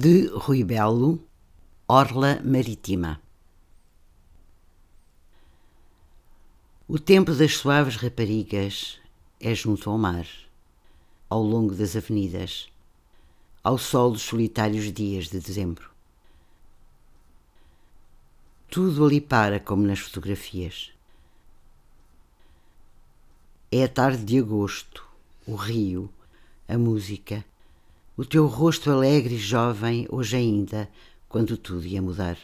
de Rui Belo, Orla Marítima. O tempo das suaves raparigas é junto ao mar, ao longo das avenidas, ao sol dos solitários dias de dezembro. Tudo ali para como nas fotografias. É a tarde de agosto, o rio, a música, o teu rosto alegre e jovem, hoje ainda, quando tudo ia mudar.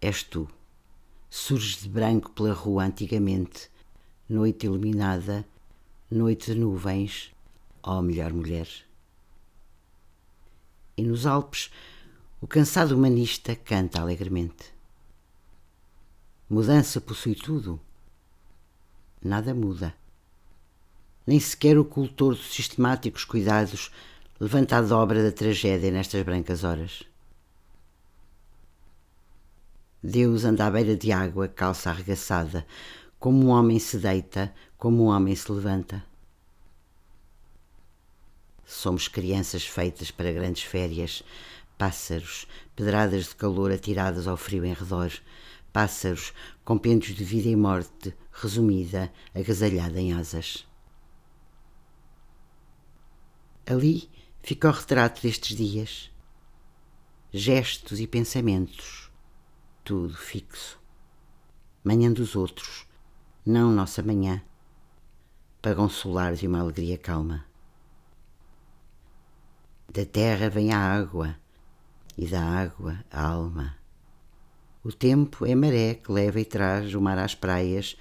És tu, surges de branco pela rua antigamente, noite iluminada, noite de nuvens, ó oh melhor mulher. E nos Alpes, o cansado humanista canta alegremente. Mudança possui tudo. Nada muda nem sequer o cultor dos sistemáticos cuidados levanta a dobra da tragédia nestas brancas horas. Deus anda à beira de água, calça arregaçada, como um homem se deita, como um homem se levanta. Somos crianças feitas para grandes férias, pássaros, pedradas de calor atiradas ao frio em redor, pássaros, compêndios de vida e morte, resumida, agasalhada em asas. Ali fica o retrato destes dias. Gestos e pensamentos, tudo fixo. Manhã dos outros, não nossa manhã, para consolar de uma alegria calma. Da terra vem a água, e da água a alma. O tempo é maré que leva e traz o mar às praias,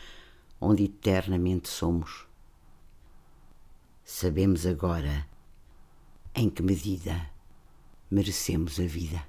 onde eternamente somos. Sabemos agora em que medida merecemos a vida.